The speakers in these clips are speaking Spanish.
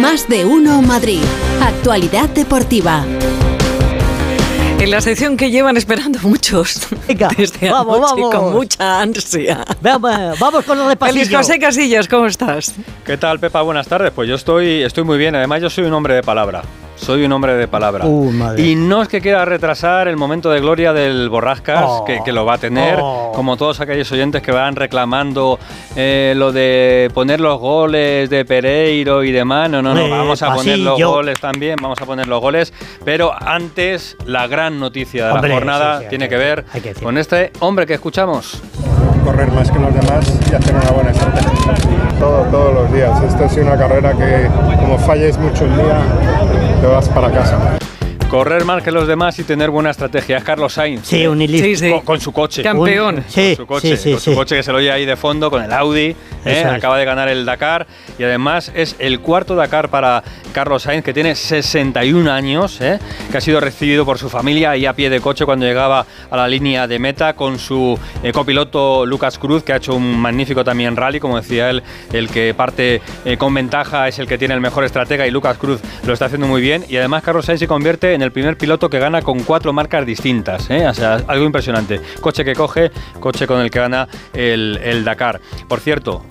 Más de uno Madrid. Actualidad deportiva. En la sección que llevan esperando muchos Venga, desde vamos, anoche vamos. con mucha ansia. Vamos, vamos con los Feliz repasillos. José Casillas, ¿cómo estás? ¿Qué tal, Pepa? Buenas tardes. Pues yo estoy, estoy muy bien. Además, yo soy un hombre de palabra. Soy un hombre de palabra. Uh, madre. y no es que quiera retrasar el momento de gloria del Borrascas, Oh. que, que lo va a tener, Oh. como todos aquellos oyentes que van reclamando eh, lo de poner los goles de Pereiro y demás. No, no, no, Eh, vamos a poner los goles también, vamos a poner los goles. Pero antes, la gran noticia de Hombre, la jornada sí, sí, hay tiene que- que ver que con este hombre que escuchamos. correr más que los demás y hacer una buena estrategia. Todo, todos los días. Esta es una carrera que como falles mucho el día, te vas para casa. Correr más que los demás y tener buena estrategia. Es Carlos Sainz. Sí, un ilícito. Sí, sí. Con, con su coche. Campeón. Un- sí, con su coche, sí, sí, con su sí. coche que se lo oye ahí de fondo, con el Audi, ¿eh? Acaba de ganar el Dakar y además es el cuarto Dakar para Carlos Sainz que tiene 61 años, ¿eh? que ha sido recibido por su familia ahí a pie de coche cuando llegaba a la línea de meta con su eh, copiloto Lucas Cruz que ha hecho un magnífico también rally, como decía él, el que parte eh, con ventaja es el que tiene el mejor estratega y Lucas Cruz lo está haciendo muy bien y además Carlos Sainz se convierte en el primer piloto que gana con cuatro marcas distintas, ¿eh? o sea, algo impresionante. Coche que coge, coche con el que gana el, el Dakar. Por cierto,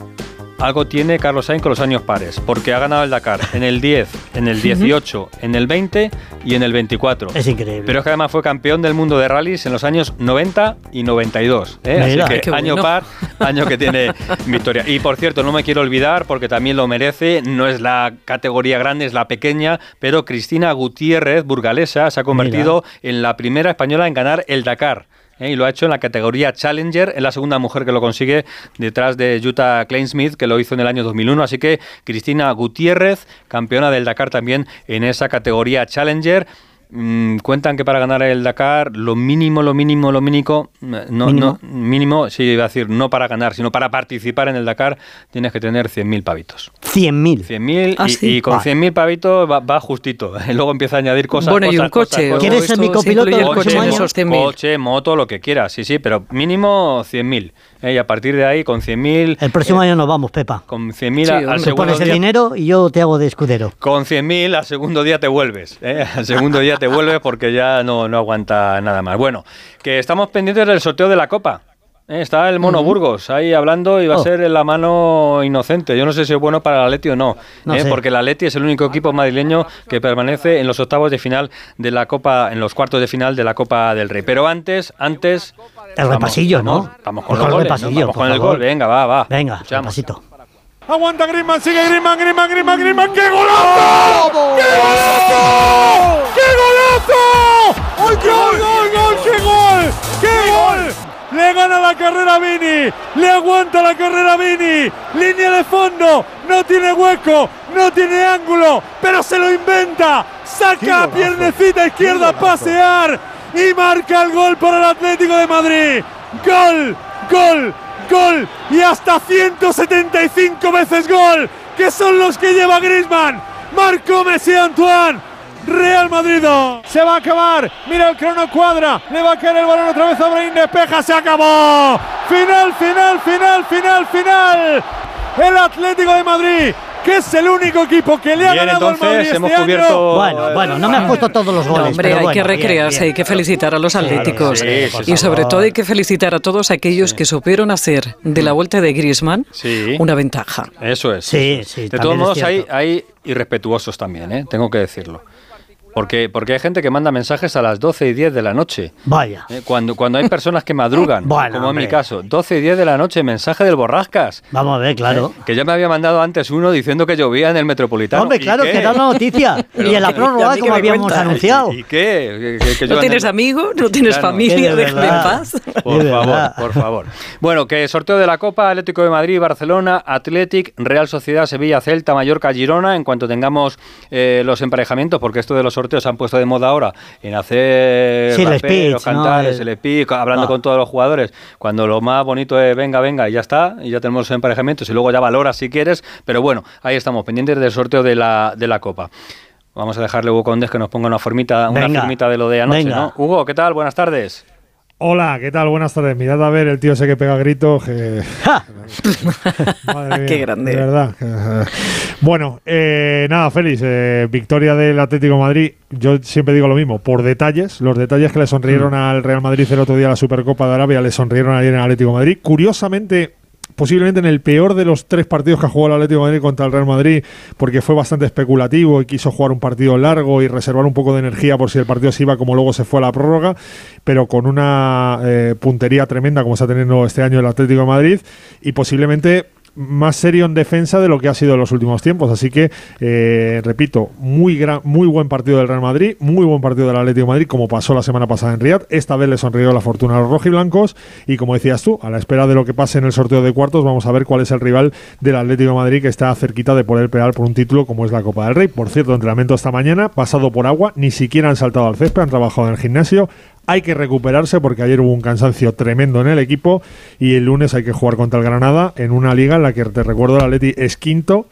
algo tiene Carlos Sainz con los años pares, porque ha ganado el Dakar en el 10, en el 18, en el 20 y en el 24. Es increíble. Pero es que además fue campeón del mundo de rallies en los años 90 y 92. ¿eh? Así que año bueno. par, año que tiene victoria. Y por cierto, no me quiero olvidar, porque también lo merece, no es la categoría grande, es la pequeña, pero Cristina Gutiérrez, burgalesa, se ha convertido en la primera española en ganar el Dakar. ¿Eh? Y lo ha hecho en la categoría Challenger, es la segunda mujer que lo consigue detrás de Jutta Kleinsmith, que lo hizo en el año 2001. Así que Cristina Gutiérrez, campeona del Dakar también en esa categoría Challenger. Mm, cuentan que para ganar el Dakar lo mínimo, lo mínimo, lo mínimo, eh, no, ¿Mínimo? no, mínimo, sí, iba a decir, no para ganar, sino para participar en el Dakar tienes que tener 100.000 pavitos. 100.000. 100.000 Ah, y, sí. y con Vale. 100.000 pavitos va, va justito. Luego empieza a añadir cosas. bueno, y cosas, un coche. cosas, ¿o cosas. ¿Quieres ser mi copiloto coche próximo en año? esos 100.000? coche, moto, lo que quieras, sí, sí, pero mínimo 100.000. ¿eh? Y a partir de ahí, con 100.000... El próximo eh, año nos vamos, Pepa. Con 100.000 Sí, al segundo pones el día- dinero y yo te hago de escudero. Con 100.000 al segundo día te vuelves. ¿eh? Al segundo día te vuelves porque ya no, no aguanta nada más. Bueno, que estamos pendientes del sorteo de la Copa. ¿eh? Está el Mono Burgos ahí hablando y va Oh. a ser en la mano inocente. Yo no sé si es bueno para el Atleti o no, ¿eh? porque el Atleti es el único equipo madrileño que permanece en los octavos de final de la Copa, en los cuartos de final de la Copa del Rey. Pero antes, antes... El repasillo, ¿no? Vamos, con el repasillo, Vamos con el gol, venga, va, va. Venga, Escuchamos. repasito. Aguanta Griezmann, sigue Griezmann, Griezmann, Griezmann, Griezmann. ¡Qué golazo! ¡Qué golazo! ¡Qué golazo! ¡Ay, qué gol, gol, gol! ¡Qué gol! ¡Qué gol! Le gana la carrera a Vini, le aguanta la carrera a Vini, línea de fondo, no tiene hueco, no tiene ángulo, pero se lo inventa, saca a piernecita izquierda a pasear y marca el gol para el Atlético de Madrid. Gol, gol, gol y hasta 175 veces gol, que son los que lleva Griezmann. Marcó Messi Antoine. Real Madrid. Se va a acabar. Mira el crono cuadra. Le va a caer el balón otra vez a Brahim. Despeja. Se acabó. Final, final, final, final, final. El Atlético de Madrid, que es el único equipo que le ha Bien, ganado al Madrid entonces este hemos año. cubierto... Bueno, bueno, no me has puesto todos los No, goles. hombre, pero hay bueno, que recrearse, bien. hay que felicitar a los atléticos. sí, sí, y sobre todo hay que felicitar a todos aquellos que supieron hacer de la vuelta de Griezmann Sí. una ventaja. Eso es. Sí, sí, De todos modos, hay, hay irrespetuosos también, ¿eh? tengo que decirlo. Porque, porque hay gente que manda mensajes a las 12 y 10 de la noche. Vaya. ¿eh? Cuando, cuando hay personas que madrugan, Bueno, como en mi caso, 12 y 10 de la noche, mensaje del Borrascas. Vamos a ver, claro. Que ya me había mandado antes uno diciendo que llovía en el Metropolitano. Hombre, ¿Y claro, qué? que era una noticia. y en la ¿y a prórroga, como me habíamos anunciado. ¿Y, y qué? ¿No tienes amigos? ¿No tienes Claro. familia? Déjame en paz. Por favor, por favor. Bueno, que sorteo de la Copa, Atlético de Madrid, Barcelona, Athletic, Real Sociedad, Sevilla, Celta, Mallorca, Girona, en cuanto tengamos eh, los emparejamientos, porque esto de los sorteos se han puesto de moda ahora, en hacer Sí, raperos, speech, ¿no? cantares, El- el hablando Ah. con todos los jugadores, cuando lo más bonito es venga, venga, y ya está, y ya tenemos los emparejamientos, y luego ya valoras si quieres, pero bueno, ahí estamos, pendientes del sorteo de la, de la Copa. Vamos a dejarle a Hugo Condes que nos ponga una formita, una Venga, firmita de lo de anoche, venga. ¿no? Hugo, ¿qué tal? Buenas tardes. Hola, ¿qué tal? Buenas tardes. Mirad a ver el tío ese que pega gritos. que- Madre mía, Qué grande. De verdad. Bueno, eh, nada, Félix. eh, victoria del Atlético de Madrid. Yo siempre digo lo mismo, por detalles. Los detalles que le sonrieron al Real Madrid el otro día en la Supercopa de Arabia le sonrieron ayer en Atlético de Madrid. Curiosamente. Posiblemente en el peor de los tres partidos que ha jugado el Atlético de Madrid contra el Real Madrid, porque fue bastante especulativo y quiso jugar un partido largo y reservar un poco de energía por si el partido se iba como luego se fue a la prórroga, pero con una eh, puntería tremenda como está teniendo este año el Atlético de Madrid y posiblemente más serio en defensa de lo que ha sido en los últimos tiempos. Así que, eh, repito, muy, gran, muy buen partido del Real Madrid, muy buen partido del Atlético de Madrid, como pasó la semana pasada en Riyadh. Esta vez le sonrió la fortuna a los rojiblancos y, como decías tú, a la espera de lo que pase en el sorteo de cuartos, vamos a ver cuál es el rival del Atlético Madrid que está cerquita de poder pelear por un título como es la Copa del Rey. Por cierto, entrenamiento esta mañana, pasado por agua, ni siquiera han saltado al césped, han trabajado en el gimnasio. Hay que recuperarse porque ayer hubo un cansancio tremendo en el equipo y el lunes hay que jugar contra el Granada en una liga en la que te recuerdo el Atleti es quinto.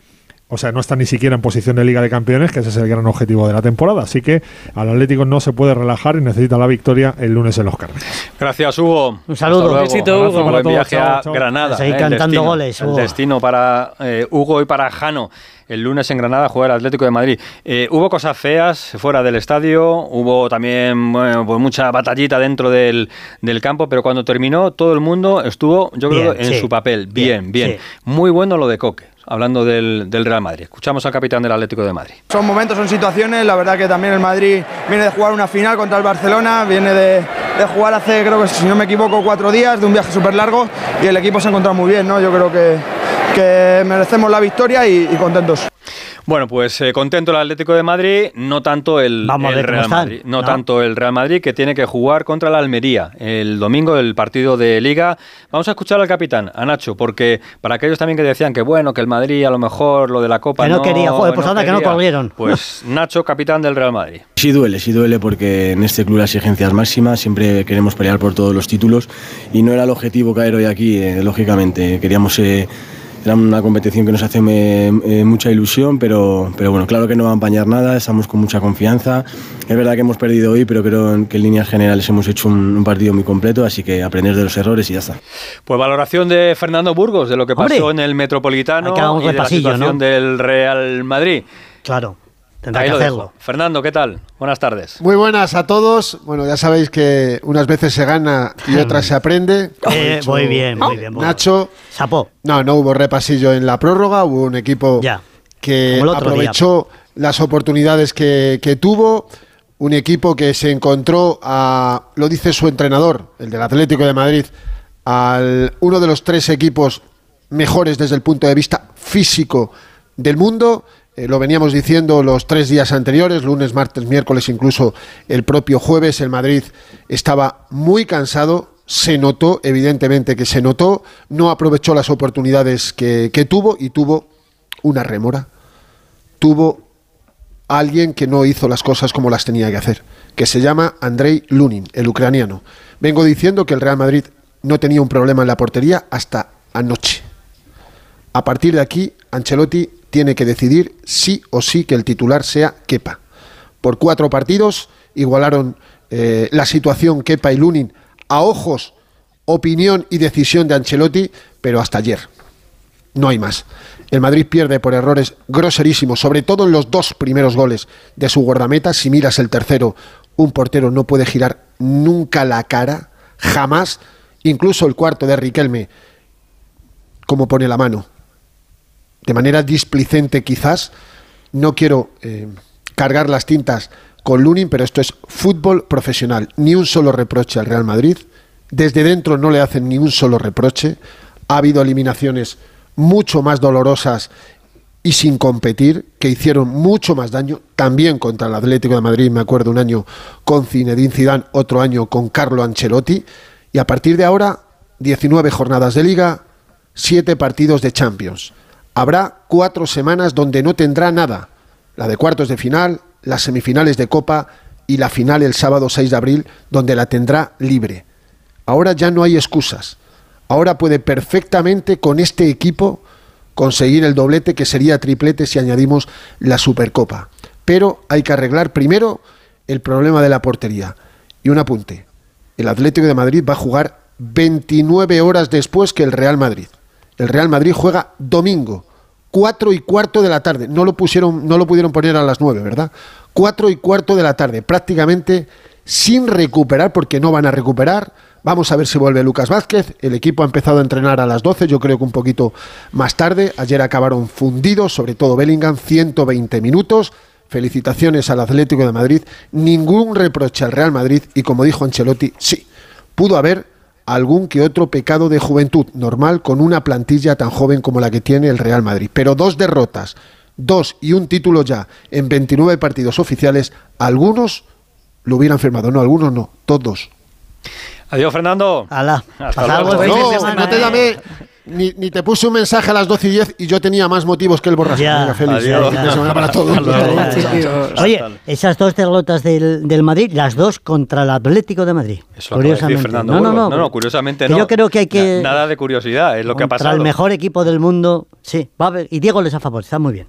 O sea, no está ni siquiera en posición de Liga de Campeones, que ese es el gran objetivo de la temporada. Así que al Atlético no se puede relajar y necesita la victoria el lunes en los Cármenes. Gracias, Hugo. Un saludo. Luego. Besito, Hugo. para todos. viaje Chao, a chao. Granada. Seguid eh, el cantando destino, goles, El Hugo. destino para eh, Hugo y para Jano. El lunes en Granada juega el Atlético de Madrid. Eh, hubo cosas feas fuera del estadio, hubo también bueno, pues mucha batallita dentro del, del campo, pero cuando terminó todo el mundo estuvo, yo creo, Bien, en sí. su papel. Bien, bien. Bien, sí. Muy bueno lo de Coque, hablando del, del Real Madrid. Escuchamos al capitán del Atlético de Madrid. Son momentos, son situaciones. La verdad que también el Madrid viene de jugar una final contra el Barcelona, viene de, de jugar hace, creo que si no me equivoco, cuatro días, de un viaje súper largo y el equipo se ha encontrado muy bien, ¿no? Yo creo que, que merecemos la victoria y, y contentos. Bueno, pues eh, contento el Atlético de Madrid, no tanto el, Vamos el Real Madrid, no, ¿no? tanto el Real Madrid que tiene que jugar contra la Almería el domingo el partido de Liga. Vamos a escuchar al capitán, a Nacho, porque para aquellos también que decían que bueno, que el Madrid a lo mejor lo de la Copa Que no quería, joder, pues anda, que no corrieron. Pues Nacho, capitán del Real Madrid. Sí duele, sí duele porque en este club la exigencia es máxima, siempre queremos pelear por todos los títulos y no era el objetivo caer hoy aquí, eh, lógicamente. Queríamos, eh, era una competición que nos hace eh, eh, mucha ilusión, pero, pero bueno, claro que no va a empañar nada, estamos con mucha confianza. Es verdad que hemos perdido hoy, pero creo que en líneas generales hemos hecho un, un partido muy completo, así que aprender de los errores y ya está. Pues valoración de Fernando Burgos, de lo que pasó Hombre, en el Metropolitano y de la situación ¿no? del Real Madrid. Claro, tendrá Ahí que lo hacerlo. dejo. Fernando, ¿qué tal? Buenas tardes. Muy buenas a todos. Bueno, ya sabéis que unas veces se gana y otras se aprende. Eh, muy bien, muy bien. Nacho, Sapó. no, no hubo repasillo en la prórroga, hubo un equipo Ya, que aprovechó las oportunidades que, que tuvo, un equipo que se encontró a, lo dice su entrenador, el del Atlético de Madrid, al uno de los tres equipos mejores desde el punto de vista físico del mundo. Eh, lo veníamos diciendo los tres días anteriores, lunes, martes, miércoles, incluso el propio jueves. El Madrid estaba muy cansado, se notó, evidentemente que se notó, no aprovechó las oportunidades que, que tuvo y tuvo una rémora. Tuvo alguien que no hizo las cosas como las tenía que hacer, que se llama Andrei Lunin, el ucraniano. Vengo diciendo que el Real Madrid no tenía un problema en la portería hasta anoche. A partir de aquí, Ancelotti tiene que decidir sí o sí que el titular sea Kepa. Por cuatro partidos igualaron eh, la situación Kepa y Lunin a ojos, opinión y decisión de Ancelotti, pero hasta ayer. No hay más. El Madrid pierde por errores groserísimos, sobre todo en los dos primeros goles de su guardameta. Si miras el tercero, un portero no puede girar nunca la cara, jamás. Incluso el cuarto de Riquelme, como pone la mano, de manera displicente quizás. No quiero eh, cargar las tintas con Lunin, pero esto es fútbol profesional. Ni un solo reproche al Real Madrid. Desde dentro no le hacen ni un solo reproche. Ha habido eliminaciones mucho más dolorosas y sin competir, que hicieron mucho más daño, también contra el Atlético de Madrid, me acuerdo un año con Zinedine Zidane, otro año con Carlo Ancelotti, y a partir de ahora, 19 jornadas de liga, 7 partidos de Champions. Habrá cuatro semanas donde no tendrá nada, la de cuartos de final, las semifinales de Copa y la final el sábado 6 de abril, donde la tendrá libre. Ahora ya no hay excusas. Ahora puede perfectamente con este equipo conseguir el doblete que sería triplete si añadimos la Supercopa. Pero hay que arreglar primero el problema de la portería. Y un apunte. el Atlético de Madrid va a jugar 29 horas después que el Real Madrid. El Real Madrid juega domingo, 4 y cuarto de la tarde. No lo, pusieron, no lo pudieron poner a las 9, ¿verdad? 4 y cuarto de la tarde, prácticamente sin recuperar, porque no van a recuperar. Vamos a ver si vuelve Lucas Vázquez. El equipo ha empezado a entrenar a las 12, yo creo que un poquito más tarde. Ayer acabaron fundidos, sobre todo Bellingham, 120 minutos. Felicitaciones al Atlético de Madrid. Ningún reproche al Real Madrid. Y como dijo Ancelotti, sí, pudo haber algún que otro pecado de juventud normal con una plantilla tan joven como la que tiene el Real Madrid. Pero dos derrotas, dos y un título ya en 29 partidos oficiales, algunos lo hubieran firmado. No, algunos no, todos. Adiós, Fernando. Hasta luego. no te ¿eh? llamé, ni, ni te puse un mensaje a las 12 y 10 y yo tenía más motivos que el borrasco. Ya. Félix, Adiós. semana para todos. Oye, esas dos derrotas del, del Madrid, las dos contra el Atlético de Madrid. Eso decir curiosamente. Fernando no, no, Burgos. no, no, curiosamente Que no. Yo creo que hay que. Na- Nada de curiosidad, es lo que ha contra pasado. el mejor equipo del mundo. Sí, va a haber. Y Diego les ha favorecido, está muy bien.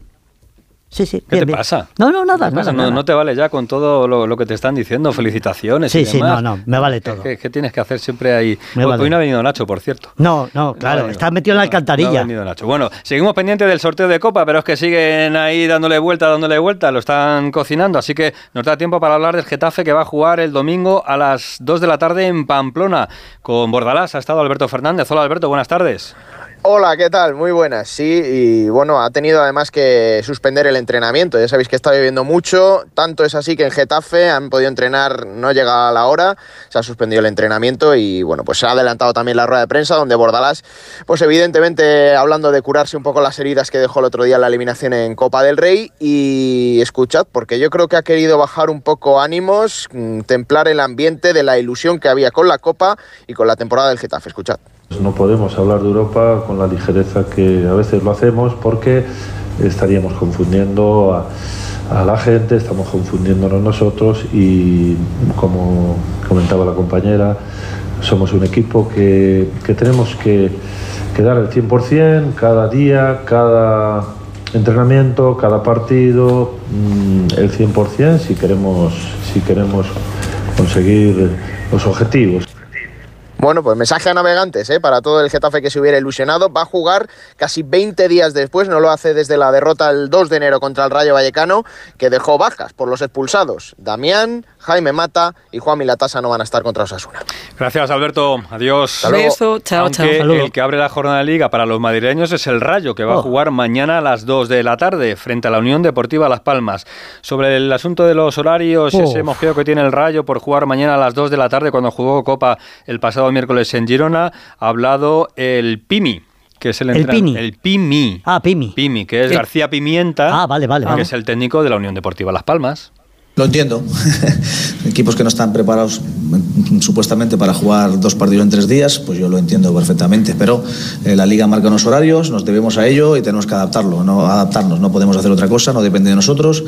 Sí, sí. ¿Qué bien, te bien. pasa? No, no, nada. Nada, no, nada. no te vale ya con todo lo, lo que te están diciendo, felicitaciones. Sí, y sí, demás. no, no, me vale ¿Qué- todo. ¿Qué, qué tienes que hacer siempre ahí? Me Hoy- vale. Hoy no ha venido Nacho, por cierto. No, no, No claro, venido. está metido en la No ha alcantarilla. venido Nacho. Bueno, seguimos pendientes del sorteo de Copa, pero es que siguen ahí dándole vuelta, dándole vuelta, lo están cocinando, así que nos da tiempo para hablar del Getafe que va a jugar el domingo a las 2 de la tarde en Pamplona con Bordalás. Ha estado Alberto Fernández. Hola Alberto, buenas tardes. Hola, ¿qué tal? Muy buenas. Sí, y bueno, ha tenido además que suspender el entrenamiento. Ya sabéis que está lloviendo mucho, tanto es así que en Getafe han podido entrenar, no llega a la hora, se ha suspendido el entrenamiento y bueno, pues se ha adelantado también la rueda de prensa donde Bordalás, pues evidentemente hablando de curarse un poco las heridas que dejó el otro día en la eliminación en Copa del Rey y escuchad, porque yo creo que ha querido bajar un poco ánimos, mm, templar el ambiente de la ilusión que había con la Copa y con la temporada del Getafe. Escuchad. No podemos hablar de Europa con la ligereza que a veces lo hacemos porque estaríamos confundiendo a, a la gente, estamos confundiéndonos nosotros y como comentaba la compañera, somos un equipo que, que tenemos que, que dar el 100% cada día, cada entrenamiento, cada partido, mm, el 100% si queremos, si queremos conseguir los objetivos. Bueno, pues mensaje a navegantes ¿eh? para todo el Getafe que se hubiera ilusionado. Va a jugar casi 20 días después, no lo hace desde la derrota el 2 de enero contra el Rayo Vallecano, que dejó bajas por los expulsados. Damián, Jaime Mata y Juan Milatasa no van a estar contra Osasuna. Gracias Alberto, adiós. Hasta luego. Beso, chao, Aunque chao. Saludos. el que abre la jornada de liga para los madrileños es el Rayo, que va a Oh. jugar mañana a las 2 de la tarde frente a la Unión Deportiva Las Palmas. Sobre el asunto de los horarios, Oh. ese mojeo que tiene el Rayo por jugar mañana a las 2 de la tarde cuando jugó Copa el pasado miércoles en Girona, ha hablado el Pimi. Que es el, ¿El entrenador- Pini? El Pimi. Ah, Pimi. Pimi, que es. García Pimienta. Ah, vale, vale, Que vale. es el técnico de la Unión Deportiva Las Palmas. Lo entiendo. Equipos que no están preparados mm, supuestamente para jugar dos partidos en tres días, pues yo lo entiendo perfectamente. Pero eh, la liga marca unos horarios, nos debemos a ello y tenemos que adaptarlo, no adaptarnos. No podemos hacer otra cosa, no depende de nosotros.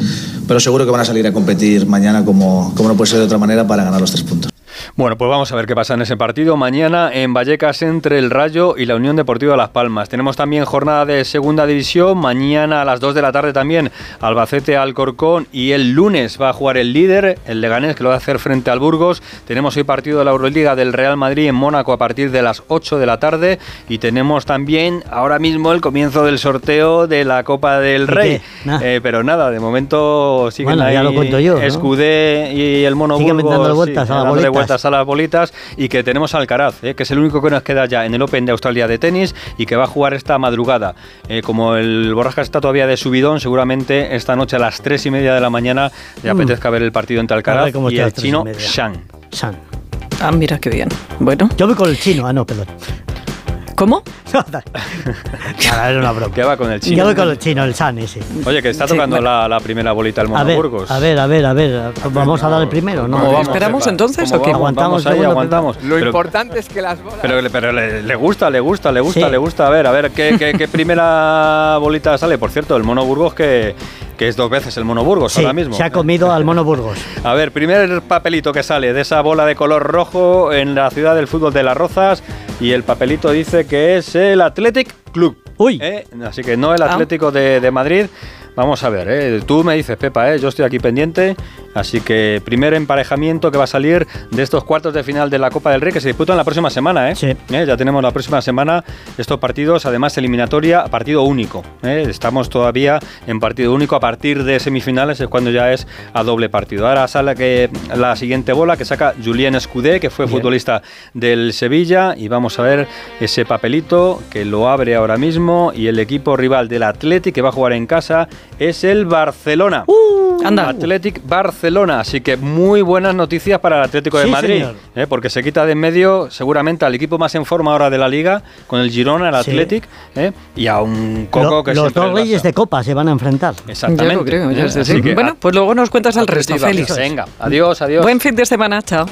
Pero seguro que van a salir a competir mañana como, como no puede ser de otra manera para ganar los tres puntos. Bueno, pues vamos a ver qué pasa en ese partido. Mañana en Vallecas entre el Rayo y la Unión Deportiva Las Palmas. Tenemos también jornada de segunda división. Mañana a las 2 de la tarde también Albacete Alcorcón. Y el lunes va a jugar el líder, el Leganés, que lo va a hacer frente al Burgos. Tenemos hoy partido de la Euroliga del Real Madrid en Mónaco a partir de las 8 de la tarde. Y tenemos también ahora mismo el comienzo del sorteo de la Copa del ¿Y Rey. Eh, pero nada, de momento siguen Bueno, ahí ya lo cuento yo, ¿no? Escudé y el Mono Siguen Burgos, vueltas a dándole bolitas. vueltas a las bolitas y que tenemos a Alcaraz, eh, que es el único que nos queda ya en el Open de Australia de tenis y que va a jugar esta madrugada. Eh, como el Borrasca está todavía de subidón, seguramente esta noche a las 3 y media de la mañana le Mm. apetezca ver el partido entre Alcaraz y el chino. Shang. San. Ah, mira qué bien. Bueno, Yo voy con el chino. Ah, no, perdón. ¿Cómo? Nada, era una broma. ¿Qué va con el Yo chino? voy con el chino, el San ese. Oye, que está Sí, tocando bueno. la, la primera bolita el A Mono ver, Burgos. a ver, a ver, a ver. Vamos a dar el primero, ¿no? ¿Cómo vamos, ¿Esperamos entonces ¿Cómo o qué? vamos? Aguantamos Vamos ahí, aguantamos. Lo Pero- importante es que las bolas. Pero, pero le, le gusta, le gusta, le gusta, Sí. le gusta. A ver, a ver, ¿qué, qué, qué primera bolita sale? Por cierto, el Mono Burgos que, que es dos veces el Mono Burgos Sí, ahora mismo. se ha comido al mono Burgos. A ver, primer papelito que sale de esa bola de color rojo en la ciudad del fútbol de Las Rozas y el papelito dice que es el Athletic Club. Uy. ¿Eh? Así que no el Ah. Atlético de, de Madrid. Vamos a ver, ¿eh? tú me dices, Pepa, ¿eh? yo estoy aquí pendiente. Así que primer emparejamiento que va a salir de estos cuartos de final de la Copa del Rey que se disputan la próxima semana. ¿eh? ¿Eh? Ya tenemos la próxima semana estos partidos, además eliminatoria, partido único. ¿eh? Estamos todavía en partido único. A partir de semifinales es cuando ya es a doble partido. Ahora sale que la siguiente bola que saca Julien Escudé, que fue futbolista del Sevilla. Y vamos a ver ese papelito que lo abre ahora mismo. Y el equipo rival del Athletic que va a jugar en casa es el Barcelona. anda. Athletic Barcelona. Así que muy buenas noticias para el Atlético de Sí, Madrid. señor. ¿eh? porque se quita de en medio seguramente al equipo más en forma ahora de la liga, con el Girona, el Sí. Athletic, ¿eh? y a un Coco Lo- que los dos es reyes de copa se van a enfrentar. Exactamente. Lo creo, ¿eh? sé, Así sí. que Bueno, pues luego nos cuentas el resto, Félix. Venga, adiós, adiós. Buen fin de semana, chao.